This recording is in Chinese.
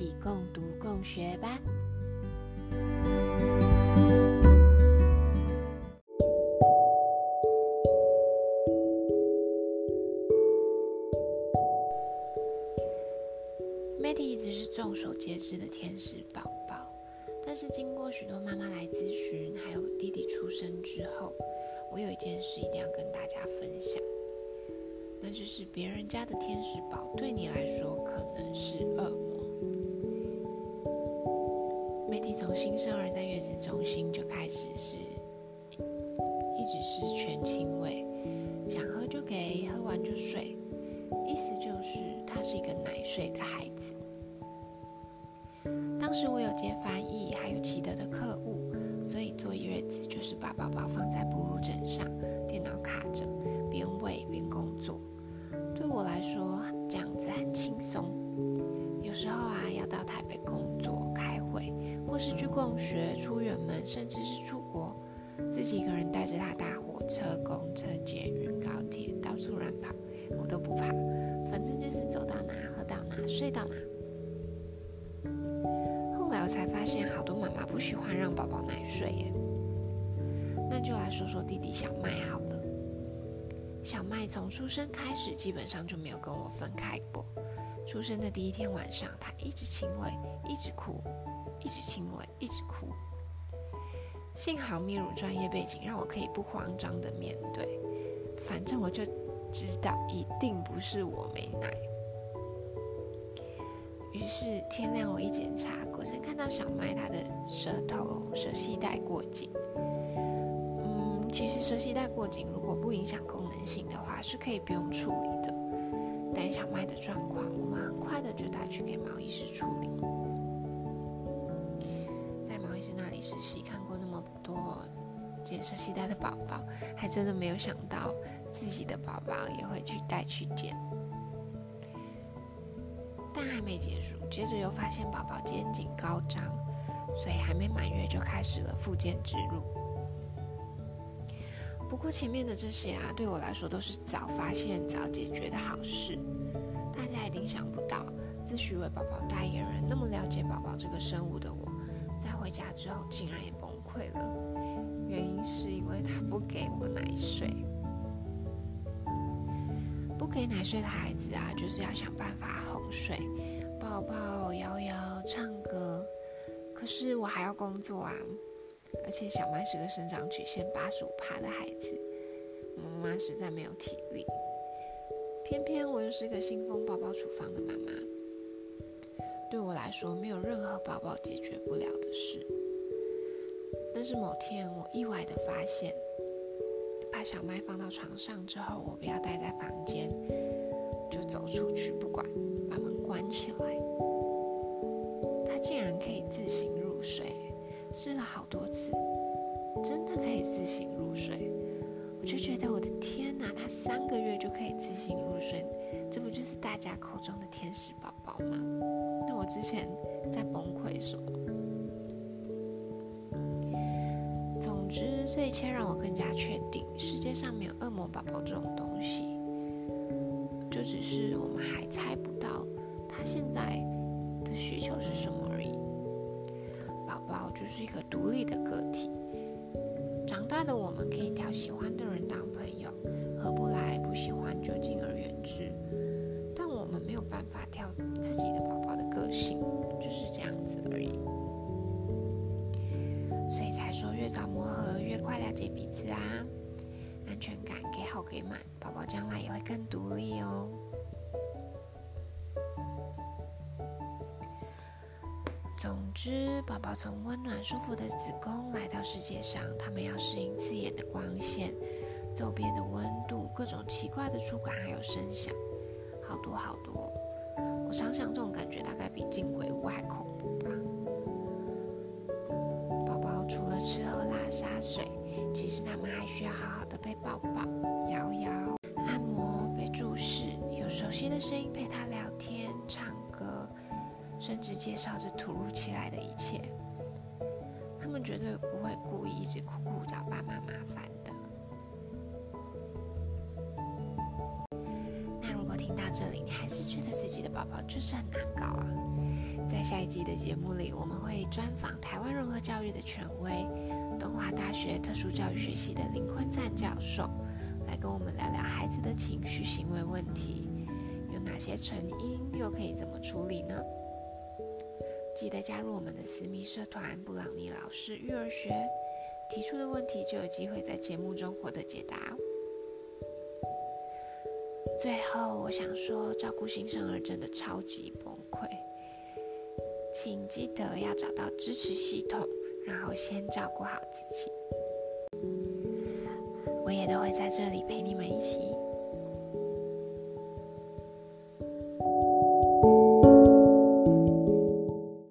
起共读共学吧。Matty 一直是众所皆知的天使宝宝，但是经过许多妈妈来咨询，还有弟弟出生之后，我有一件事一定要跟大家分享，那就是别人家的天使宝对你来说可能是恶魔。从新生儿在月子中心就开始是一直是全亲喂，想喝就给，喝完就睡，意思就是他是一个奶睡的孩子。当时我有接翻译，还有奇德的客户，所以坐月子就是把宝宝放在哺乳枕上，电脑卡着，边喂边工作。对我来说，是去逛学、出远门，甚至是出国，自己一个人带着他搭火车、公车、捷运、高铁，到处乱跑，我都不怕。反正就是走到哪喝到哪，睡到哪。后来我才发现，好多妈妈不喜欢让宝宝奶睡耶。那就来说说弟弟小麦好了。小麦从出生开始，基本上就没有跟我分开过。出生的第一天晚上，他一直亲喂，一直哭，一直亲喂，一直哭。幸好泌乳专业背景让我可以不慌张的面对，反正我就知道一定不是我没奶。于是天亮我一检查，果真看到小麦他的舌头舌系带过紧。嗯，其实舌系带过紧如果不影响功能性的话，是可以不用处理的。但小麦的状况，我们很快的就带去给毛医师处理。在毛医师那里实习，看过那么多剪舌系带的宝宝，还真的没有想到自己的宝宝也会去带去检。但还没结束，接着又发现宝宝肩颈高张，所以还没满月就开始了复健之路。不过前面的这些啊，对我来说都是早发现早解决的好事。大家一定想不到，自诩为宝宝代言人，那么了解宝宝这个生物的我，在回家之后竟然也崩溃了。原因是因为他不给我奶睡。不给奶睡的孩子啊，就是要想办法哄睡，抱抱、摇摇、唱歌。可是我还要工作啊，而且小麦是个生长曲线八十五趴的孩子，妈妈实在没有体力。偏偏我又是个新丰宝宝处方的妈妈，对我来说没有任何宝宝解决不了的事。但是某天我意外的发现。把小麦放到床上之后，我不要待在房间，就走出去，不管把门关起来。他竟然可以自行入睡，试了好多次，真的可以自行入睡。我就觉得我的天哪，他三个月就可以自行入睡，这不就是大家口中的天使宝宝吗？我之前在崩溃什么？之这一切让我更加确定，世界上没有恶魔宝宝这种东西，就只是我们还猜不到他现在的需求是什么而已。宝宝就是一个独立的个体，长大的我们可以挑喜欢的人当朋友，合不来不喜欢就啊，安全感给好给满，宝宝将来也会更独立哦。总之，宝宝从温暖舒服的子宫来到世界上，他们要适应刺眼的光线、周边的温度、各种奇怪的触感还有声响，好多好多。我想想，这种感觉大概比进鬼屋还恐怖吧。宝宝除了吃喝拉撒睡，其实他们还需要好好的被抱抱、摇摇、按摩、被注视，有熟悉的声音陪他聊天、唱歌，甚至介绍着突如其来的一切。他们绝对不会故意一直哭哭找爸妈麻烦的。那如果听到这里，你还是觉得自己的宝宝就是很难搞啊？在下一季的节目里，我们会专访台湾融合教育的权威——东华大学特殊教育学系的林坤赞教授，来跟我们聊聊孩子的情绪行为问题有哪些成因，又可以怎么处理呢？记得加入我们的私密社团布朗尼老师育儿学，提出的问题就有机会在节目中获得解答。最后，我想说，照顾新生儿真的超级崩溃，请记得要找到支持系统，然后先照顾好自己。我也都会在这里陪你们一起。